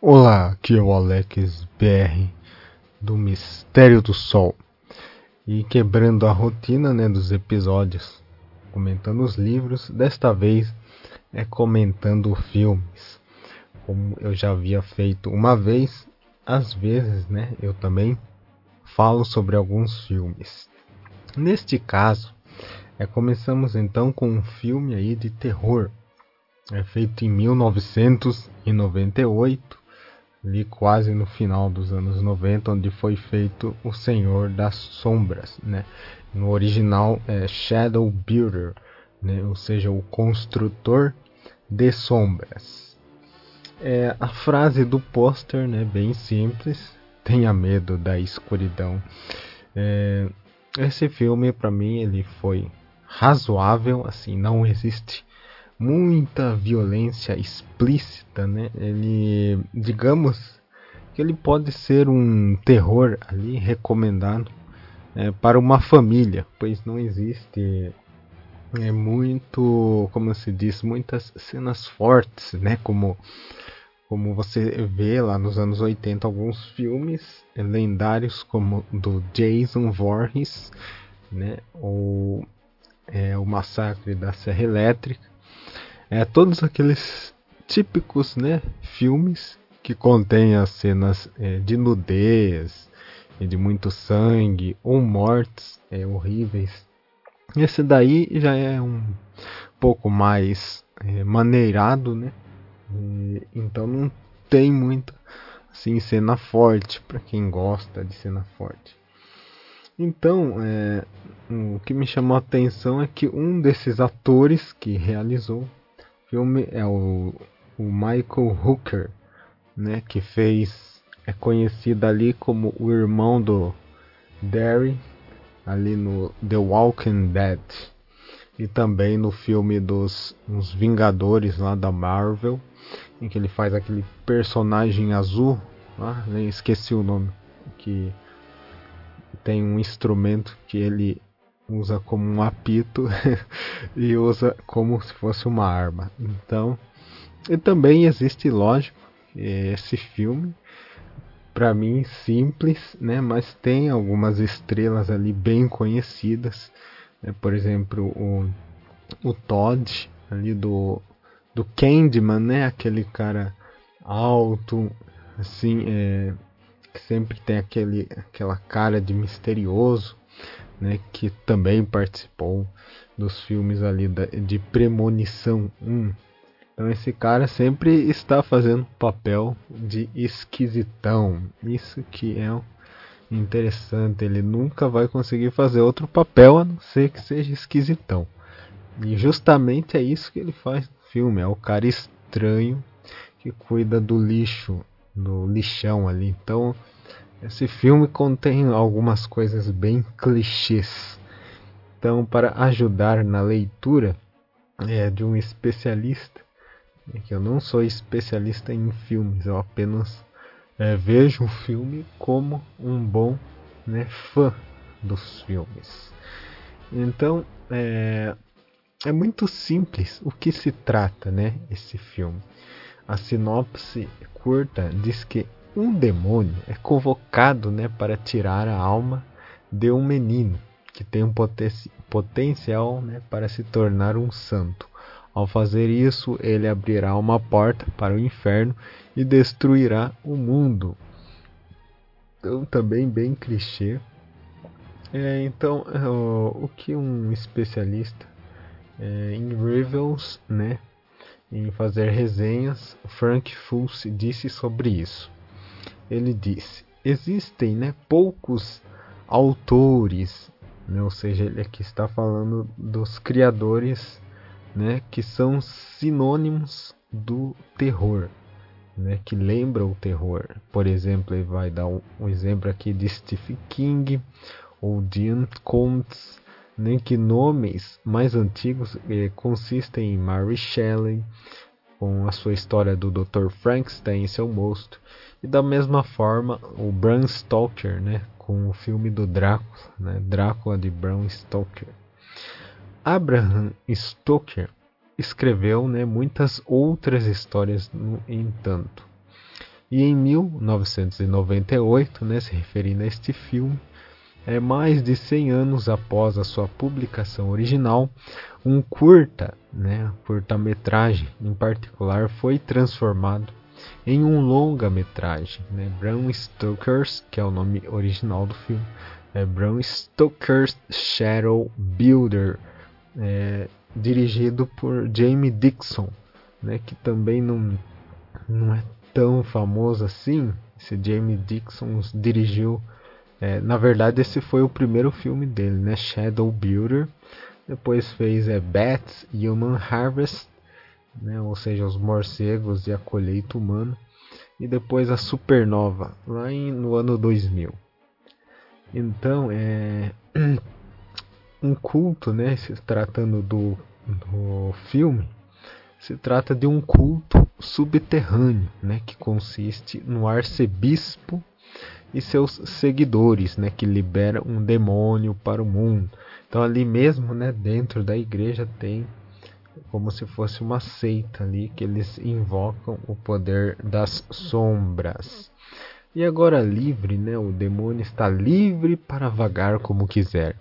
Olá, aqui é o Alex BR do Mistério do Sol. E quebrando a rotina né, dos episódios, comentando os livros, desta vez é comentando filmes. Como eu já havia feito uma vez, às vezes né, eu também falo sobre alguns filmes. Neste caso, é, começamos então com um filme aí de terror. É feito em 1998 ali quase no final dos anos 90, onde foi feito O Senhor das Sombras, né? No original é Shadow Builder, né? ou seja, o construtor de sombras. É, a frase do pôster, né, bem simples, tenha medo da escuridão. É, esse filme para mim ele foi razoável, assim, não existe muita violência explícita, né? Ele, digamos que ele pode ser um terror ali recomendado é, para uma família, pois não existe é muito, como se diz, muitas cenas fortes, né? Como como você vê lá nos anos 80 alguns filmes lendários como do Jason Voorhees, né? Ou é, o Massacre da Serra Elétrica é, todos aqueles típicos né, filmes que contêm as cenas é, de nudez, de muito sangue ou mortes é, horríveis. Esse daí já é um pouco mais é, maneirado, né? E, então não tem muita assim cena forte para quem gosta de cena forte. Então, é, o que me chamou a atenção é que um desses atores que realizou filme é o, o Michael Hooker, né, que fez é conhecido ali como o irmão do Derry ali no The Walking Dead e também no filme dos os Vingadores lá da Marvel, em que ele faz aquele personagem azul, ah, nem esqueci o nome, que tem um instrumento que ele usa como um apito e usa como se fosse uma arma. Então, e também existe, lógico, esse filme para mim simples, né, mas tem algumas estrelas ali bem conhecidas, né, por exemplo, o, o Todd ali do do Candyman, né, aquele cara alto, assim, é, que sempre tem aquele aquela cara de misterioso né, que também participou dos filmes ali da, de Premonição 1. Então esse cara sempre está fazendo papel de esquisitão. Isso que é interessante. Ele nunca vai conseguir fazer outro papel a não ser que seja esquisitão. E justamente é isso que ele faz no filme. É o cara estranho que cuida do lixo, do lixão ali. Então esse filme contém algumas coisas bem clichês. Então, para ajudar na leitura é, de um especialista, é que eu não sou especialista em filmes, eu apenas é, vejo o filme como um bom né, fã dos filmes. Então, é, é muito simples o que se trata, né, esse filme. A sinopse curta diz que um demônio é convocado né, para tirar a alma de um menino que tem um poten potencial né, para se tornar um santo. Ao fazer isso, ele abrirá uma porta para o inferno e destruirá o mundo. Então, também bem clichê. É, então, o, que um especialista é, em reviews, né, em fazer resenhas, Frank Fulce disse sobre isso ele disse: existem né, poucos autores, né, ou seja, ele aqui está falando dos criadores né, que são sinônimos do terror, né, que lembram o terror. Por exemplo, ele vai dar um, um exemplo aqui de Stephen King ou Dean Koontz, né, que nomes mais antigos eh, consistem em Mary Shelley, com a sua história do Dr. Frankenstein e seu monstro, e da mesma forma, o Bram Stoker, né, com o filme do Drácula, né, Drácula de Bram Stoker. Abraham Stoker escreveu né, muitas outras histórias no entanto. E em 1998, né, se referindo a este filme, é mais de 100 anos após a sua publicação original, um curta, né, curta-metragem em particular, foi transformado em um longa-metragem, né, Bram Stoker's, que é o nome original do filme, é Bram Stoker's Shadow Builder, é, dirigido por Jamie Dixon, né, que também não, não é tão famoso assim. Esse Jamie Dixon dirigiu, é, na verdade esse foi o primeiro filme dele, né, Shadow Builder. Depois fez é, Bats Human Harvest, né, ou seja, os morcegos e a colheita humana. E depois a Supernova, lá em, no ano 2000. Então, é um culto, né, se tratando do, do filme, se trata de um culto subterrâneo, né, que consiste no arcebispo e seus seguidores, né, que liberam um demônio para o mundo. Então ali mesmo, né, dentro da igreja tem como se fosse uma seita ali que eles invocam o poder das sombras. E agora livre, né? O demônio está livre para vagar como quiser.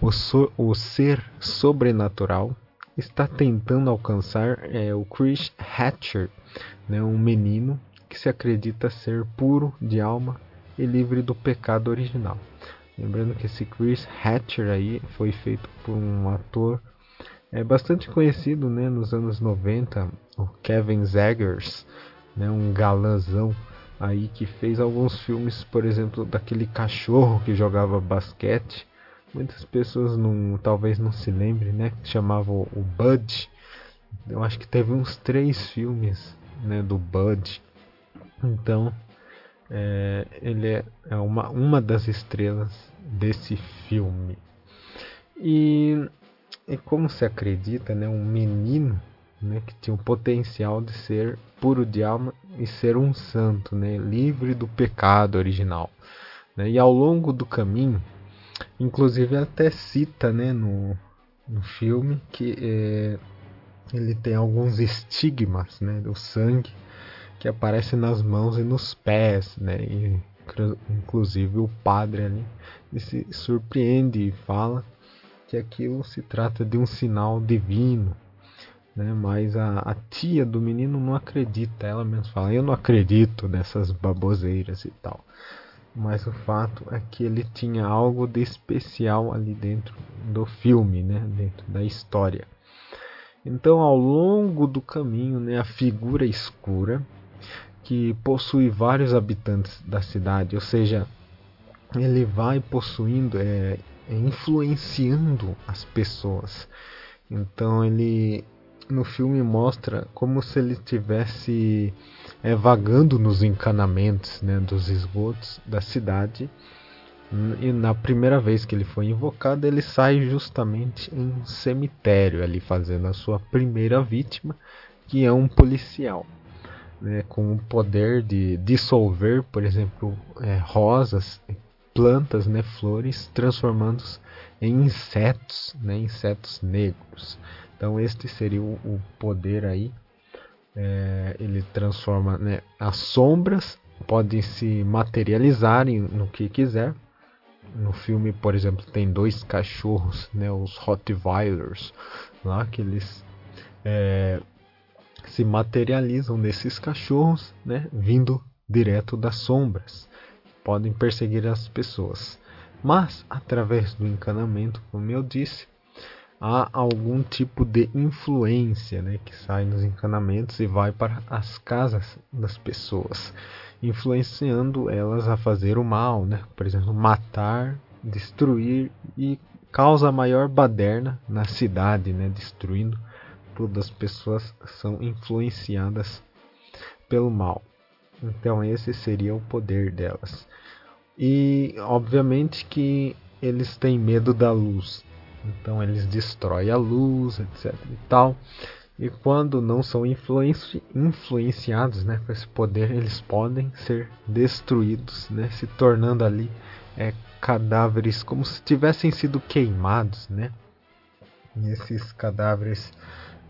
O, so, o ser sobrenatural está tentando alcançar é, o Chris Hatcher, né, um menino que se acredita ser puro de alma e livre do pecado original. Lembrando que esse Chris Hatcher aí foi feito por um ator é bastante conhecido, né, nos anos 90, o Kevin Zegers, né, um galãzão aí que fez alguns filmes, por exemplo, daquele cachorro que jogava basquete. Muitas pessoas não, talvez não se lembrem, né? Que chamava o Bud. Eu acho que teve uns três filmes, né, do Bud. Então, é, ele é, é uma, uma das estrelas desse filme. E, e como se acredita, né, um menino né, que tinha o potencial de ser puro de alma e ser um santo, né, livre do pecado original. Né, e ao longo do caminho, inclusive até cita né, no, no filme que é, ele tem alguns estigmas né, do sangue que aparecem nas mãos e nos pés, né, e, inclusive o padre ali se surpreende e fala que aquilo se trata de um sinal divino né? Mas a, a, tia do menino não acredita, ela mesmo fala, eu não acredito nessas baboseiras e tal. Mas o fato é que ele tinha algo de especial ali dentro do filme, né? Dentro da história. Então, ao longo do caminho, né, a figura escura que possui vários habitantes da cidade, ou seja, ele vai possuindo, é, influenciando as pessoas. Então ele no filme mostra como se ele tivesse é, vagando nos encanamentos né, dos esgotos da cidade. E na primeira vez que ele foi invocado, ele sai justamente em um cemitério ali fazendo a sua primeira vítima, que é um policial, né, com o poder de dissolver, por exemplo, é, rosas, plantas, né, flores, transformando-os em insetos, né, insetos negros. Então este seria o, o poder aí. É, ele transforma né, as sombras podem se materializar no que quiser. No filme, por exemplo, tem dois cachorros, né, os Rottweilers, lá que eles é, se materializam nesses cachorros, né, vindo direto das sombras. Podem perseguir as pessoas, mas através do encanamento, como eu disse, há algum tipo de influência né, que sai nos encanamentos e vai para as casas das pessoas, influenciando elas a fazer o mal, né? por exemplo, matar, destruir e causa maior baderna na cidade, né? destruindo todas as pessoas são influenciadas pelo mal. Então esse seria o poder delas. E obviamente que eles têm medo da luz, então eles destroem a luz, etc e tal. E quando não são influenci influenciados né, com esse poder, eles podem ser destruídos, né, se tornando ali é, cadáveres como se tivessem sido queimados. Né? E esses cadáveres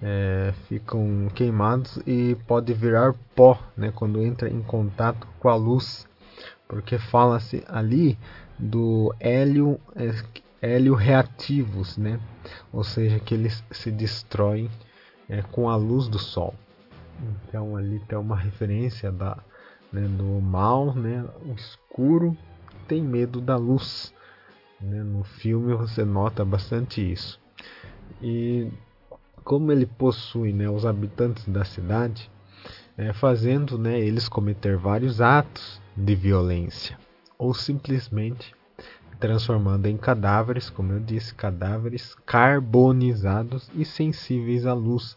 é, ficam queimados e pode virar pó né, quando entra em contato com a luz, porque fala-se ali do hélio, é, hélio reativos, né? ou seja, que eles se destroem é, com a luz do sol. Então ali tem uma referência da, né, do mal, né, o escuro tem medo da luz. Né? No filme você nota bastante isso. E como ele possui né, os habitantes da cidade, é, fazendo né, eles cometer vários atos de violência, ou simplesmente transformando em cadáveres, como eu disse, cadáveres carbonizados e sensíveis à luz.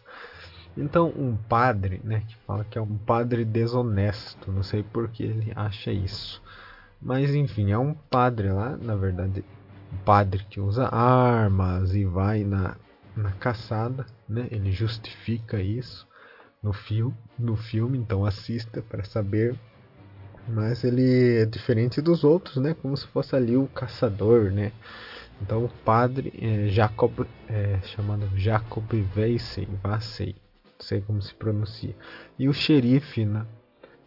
Então, um padre, né, que fala que é um padre desonesto, não sei por que ele acha isso. Mas enfim, é um padre lá, na verdade, um padre que usa armas e vai na na caçada, né? Ele justifica isso no filme, no filme, então assista para saber. Mas ele é diferente dos outros, né? Como se fosse ali o caçador, né? Então o padre é, Jacob, é, chamado Jacob Veissey, Vassey, não sei como se pronuncia, e o xerife né,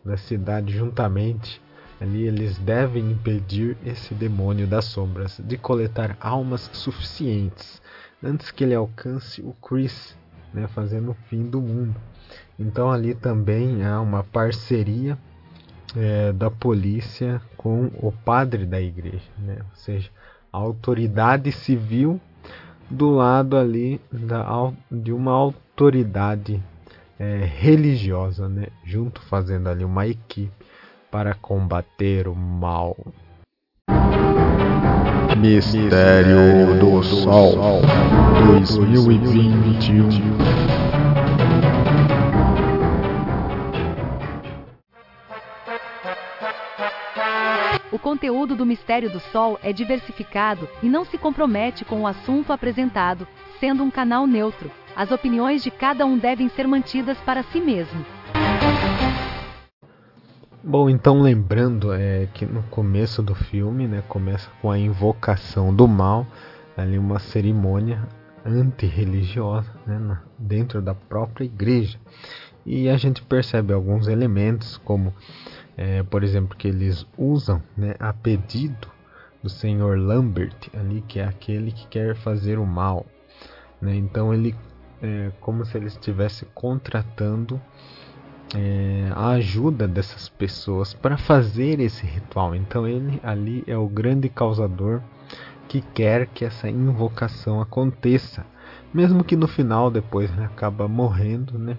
da cidade juntamente ali eles devem impedir esse demônio das sombras de coletar almas suficientes antes que ele alcance o Chris, né, fazendo o fim do mundo. Então ali também há uma parceria é, da polícia com o padre da igreja, né? ou seja, a autoridade civil do lado ali da, de uma autoridade é, religiosa, né? junto fazendo ali uma equipe para combater o mal. Mistério do Sol 2021 O conteúdo do Mistério do Sol é diversificado e não se compromete com o assunto apresentado, sendo um canal neutro. As opiniões de cada um devem ser mantidas para si mesmo. Bom, então lembrando é, que no começo do filme, né, começa com a invocação do mal, ali uma cerimônia antirreligiosa né, dentro da própria igreja. E a gente percebe alguns elementos, como, é, por exemplo, que eles usam né, a pedido do senhor Lambert, ali, que é aquele que quer fazer o mal. Né? Então, ele é como se ele estivesse contratando é, a ajuda dessas pessoas para fazer esse ritual. Então ele ali é o grande causador que quer que essa invocação aconteça, mesmo que no final depois né, acaba morrendo, né,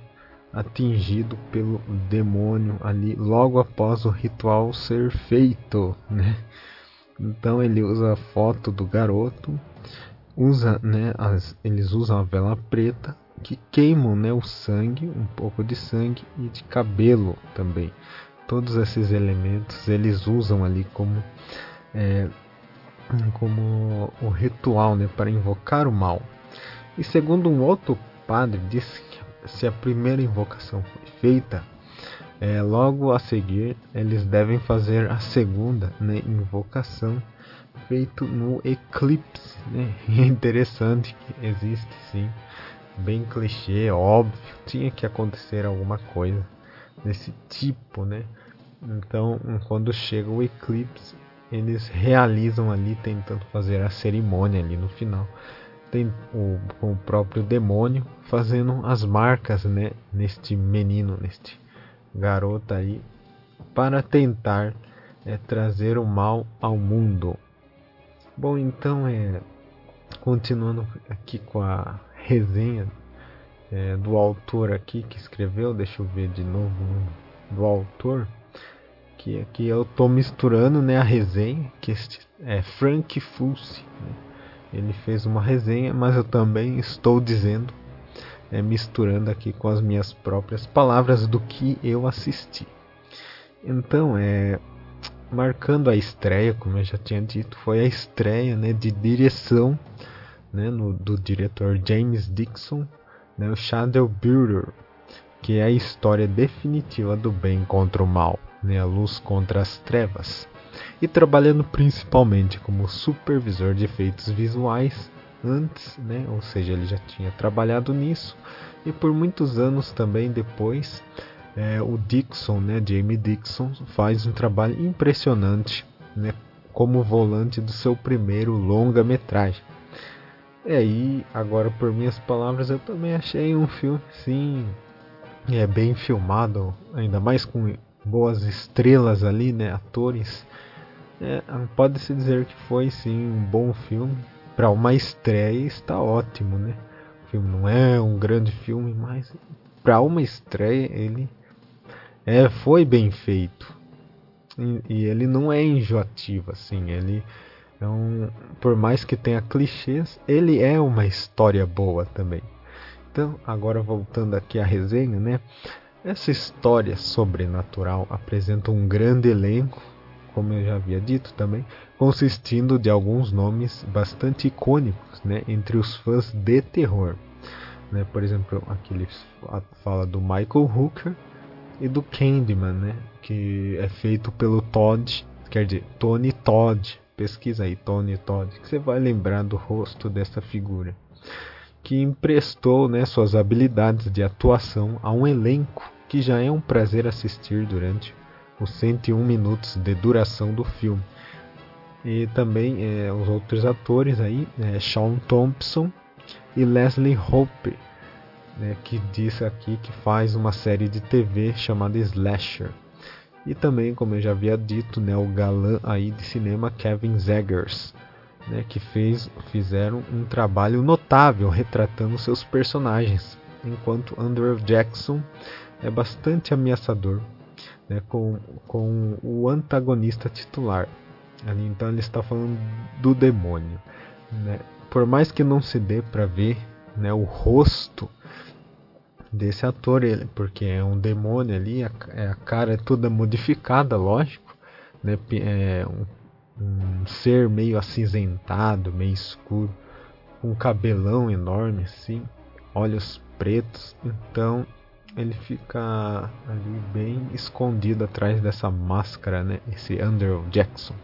atingido pelo demônio ali logo após o ritual ser feito, né? Então ele usa a foto do garoto, usa, né, as, eles usam a vela preta que queimam né, o sangue, um pouco de sangue e de cabelo também. Todos esses elementos eles usam ali como, é, como o ritual né, para invocar o mal. E segundo um outro padre, disse que se a primeira invocação foi feita, é, logo a seguir eles devem fazer a segunda né, invocação feito no eclipse. Né? É interessante que existe sim bem clichê, óbvio, tinha que acontecer alguma coisa desse tipo, né? Então, quando chega o eclipse, eles realizam ali tentando fazer a cerimônia ali no final. Tem o, o próprio demônio fazendo as marcas, né, neste menino, neste garoto aí, para tentar é, trazer o mal ao mundo. Bom, então é continuando aqui com a resenha é, do autor aqui que escreveu, deixa eu ver de novo do autor, que aqui eu estou misturando né, a resenha, que este é Frank Fulci. Né? Ele fez uma resenha, mas eu também estou dizendo, é, misturando aqui com as minhas próprias palavras do que eu assisti. Então, é, marcando a estreia, como eu já tinha dito, foi a estreia né, de direção né, no, do diretor James Dixon, né, o Shadow Builder, que é a história definitiva do bem contra o mal, né, a luz contra as trevas, e trabalhando principalmente como supervisor de efeitos visuais, antes, né? Ou seja, ele já tinha trabalhado nisso e por muitos anos também depois é, o Dixon, né, Jamie Dixon, faz um trabalho impressionante, né, como volante do seu primeiro longa-metragem. E aí, agora por minhas palavras, eu também achei um filme, sim, é bem filmado, ainda mais com boas estrelas ali, né, atores. É, Pode-se dizer que foi sim um bom filme. Para uma estreia está ótimo, né? O filme não é um grande filme, mas para uma estreia ele é, foi bem feito. E, e, ele não é enjoativo, assim. Ele um, por mais que tenha clichês, ele é uma história boa também. Então, agora voltando aqui à resenha, né? Essa história sobrenatural apresenta um grande elenco como eu já havia dito também, consistindo de alguns nomes bastante icônicos né, entre os fãs de terror. Né? Por exemplo, aqui ele fala do Michael Hooker e do Candyman, né? que é feito pelo Todd, quer dizer, Tony Todd. Pesquisa aí, Tony Todd, que você vai lembrar do rosto dessa figura. Que emprestou né, suas habilidades de atuação a um elenco que já é um prazer assistir durante os 101 minutos de duração do filme. E também é, os outros atores aí, é, Sean Thompson e Leslie Hope, né, que disse aqui que faz uma série de TV chamada Slasher. E também, como eu já havia dito, né, o galã aí de cinema Kevin Zegers, né, que fez, fizeram um trabalho notável retratando seus personagens, enquanto Andrew Jackson é bastante ameaçador né, com, com o antagonista titular. Ali, então ele está falando do demônio. Né? Por mais que não se dê para ver né, o rosto desse ator, ele, porque é um demônio ali, a, é, a cara é toda modificada, lógico, né, é um, um ser meio acinzentado, meio escuro, com um cabelão enorme assim, olhos pretos, então ele fica ali bem escondido atrás dessa máscara, né? Esse Andrew Jackson,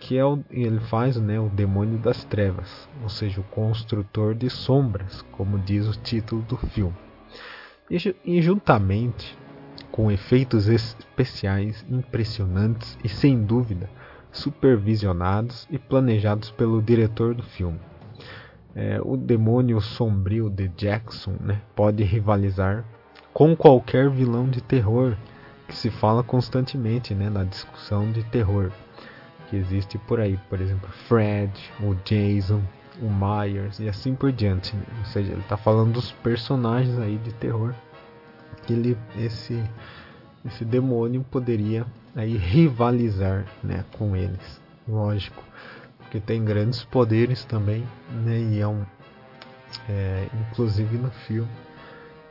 que é o, ele faz, né, o demônio das trevas, ou seja, o construtor de sombras, como diz o título do filme. E, juntamente com efeitos especiais impressionantes e sem dúvida supervisionados e planejados pelo diretor do filme. É, o demônio sombrio de Jackson né, pode rivalizar com qualquer vilão de terror que se fala constantemente né, na discussão de terror que existe por aí, por exemplo, Fred, o Jason, o Myers e assim por diante. Ou seja, ele está falando dos personagens aí de terror que ele, esse, esse demônio poderia aí rivalizar né, com eles, lógico, porque tem grandes poderes também, né, e é um, é, inclusive no filme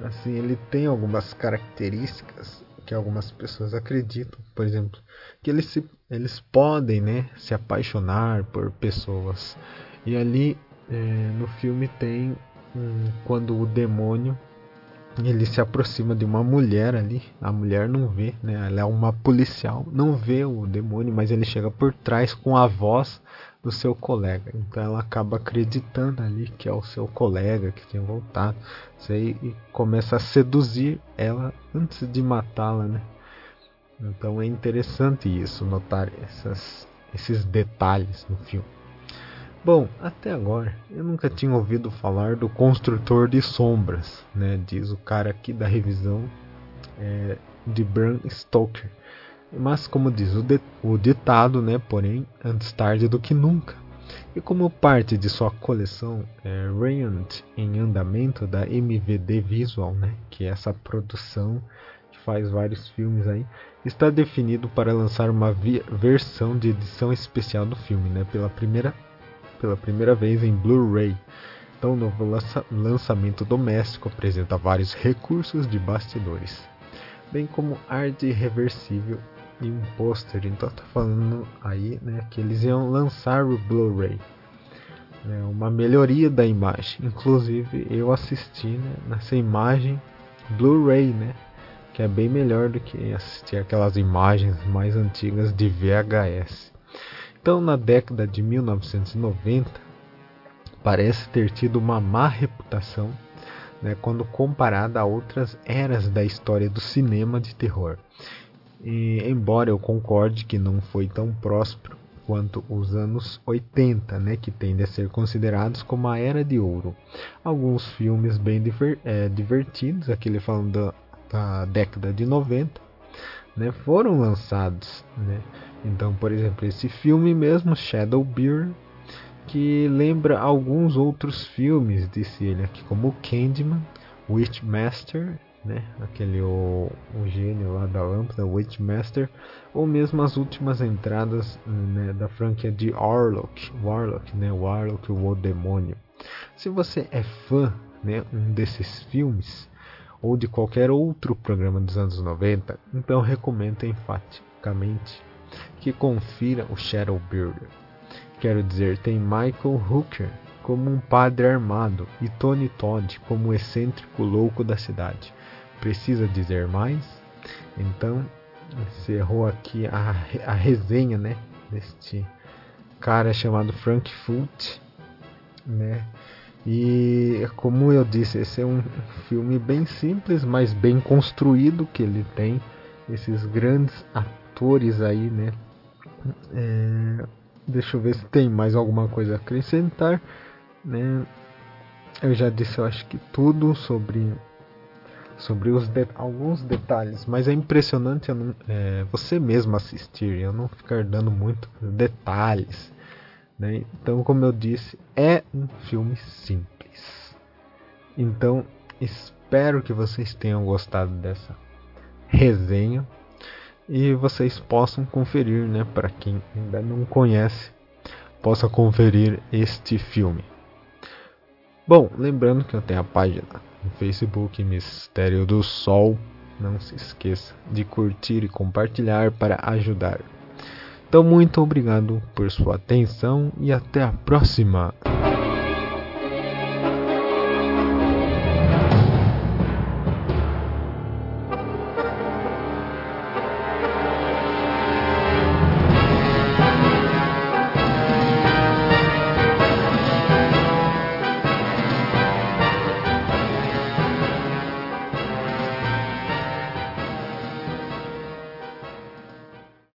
Assim, ele tem algumas características que algumas pessoas acreditam, por exemplo, que eles, se, eles podem né, se apaixonar por pessoas. E ali é, no filme tem um, quando o demônio ele se aproxima de uma mulher ali, a mulher não vê, né? Ela é uma policial, não vê o demônio, mas ele chega por trás com a voz do seu colega. Então ela acaba acreditando ali que é o seu colega que tinha voltado. Sei, e começa a seduzir ela antes de matá-la, né? Então é interessante isso, notar essas, esses detalhes no filme. Bom, até agora eu nunca tinha ouvido falar do construtor de sombras, né? Diz o cara aqui da revisão é, de Bram Stoker. Mas como diz o, de, o ditado, né? Porém, antes tarde do que nunca. E como parte de sua coleção é, em andamento da MVD Visual, né? Que é essa produção que faz vários filmes aí, está definido para lançar uma versão de edição especial do filme, né? Pela primeira pela primeira vez em Blu-ray. Então, o novo lança lançamento doméstico apresenta vários recursos de bastidores, bem como arte reversível e um pôster. Então, tá falando aí né, que eles iam lançar o Blu-ray, né, uma melhoria da imagem. Inclusive, eu assisti né, nessa imagem Blu-ray, né, que é bem melhor do que assistir aquelas imagens mais antigas de VHS. Então, na década de 1990, parece ter tido uma má reputação né, quando comparada a outras eras da história do cinema de terror. E, embora eu concorde que não foi tão próspero quanto os anos 80, né, que tendem a ser considerados como a era de ouro. Alguns filmes bem diver, é, divertidos, aquele falando da, da, década de 90, né, foram lançados. Né? Então, por exemplo, esse filme mesmo, Shadow Beer, que lembra alguns outros filmes, disse ele aqui, como Candyman, Witchmaster, né? Aquele o, o gênio lá da lâmpada, Witchmaster, ou mesmo as últimas entradas né, da franquia de Warlock, Warlock, né? Warlock, o demônio. Se você é fã, né, um desses filmes ou de qualquer outro programa dos anos 90, então recomendo enfaticamente que confira o Shadowbuilder. Quero dizer, tem Michael Hooker como um padre armado e Tony Todd como um excêntrico louco da cidade. Precisa dizer mais? Então, encerrou aqui a, a resenha, né, deste cara chamado Frank Foot, né? E como eu disse, esse é um filme bem simples, mas bem construído que ele tem esses grandes atores aí, né? É, deixa eu ver se tem mais alguma coisa a acrescentar, né? Eu já disse, eu acho que tudo sobre sobre os de alguns detalhes, mas é impressionante não, é, você mesmo assistir, eu não ficar dando muito detalhes. Né? Então, como eu disse, é um filme simples. Então, espero que vocês tenham gostado dessa resenha e vocês possam conferir, né, para quem ainda não conhece, possa conferir este filme. Bom, lembrando que eu tenho a página no Facebook Mistério do Sol. Não se esqueça de curtir e compartilhar para ajudar. Então, muito obrigado por sua atenção e até a próxima!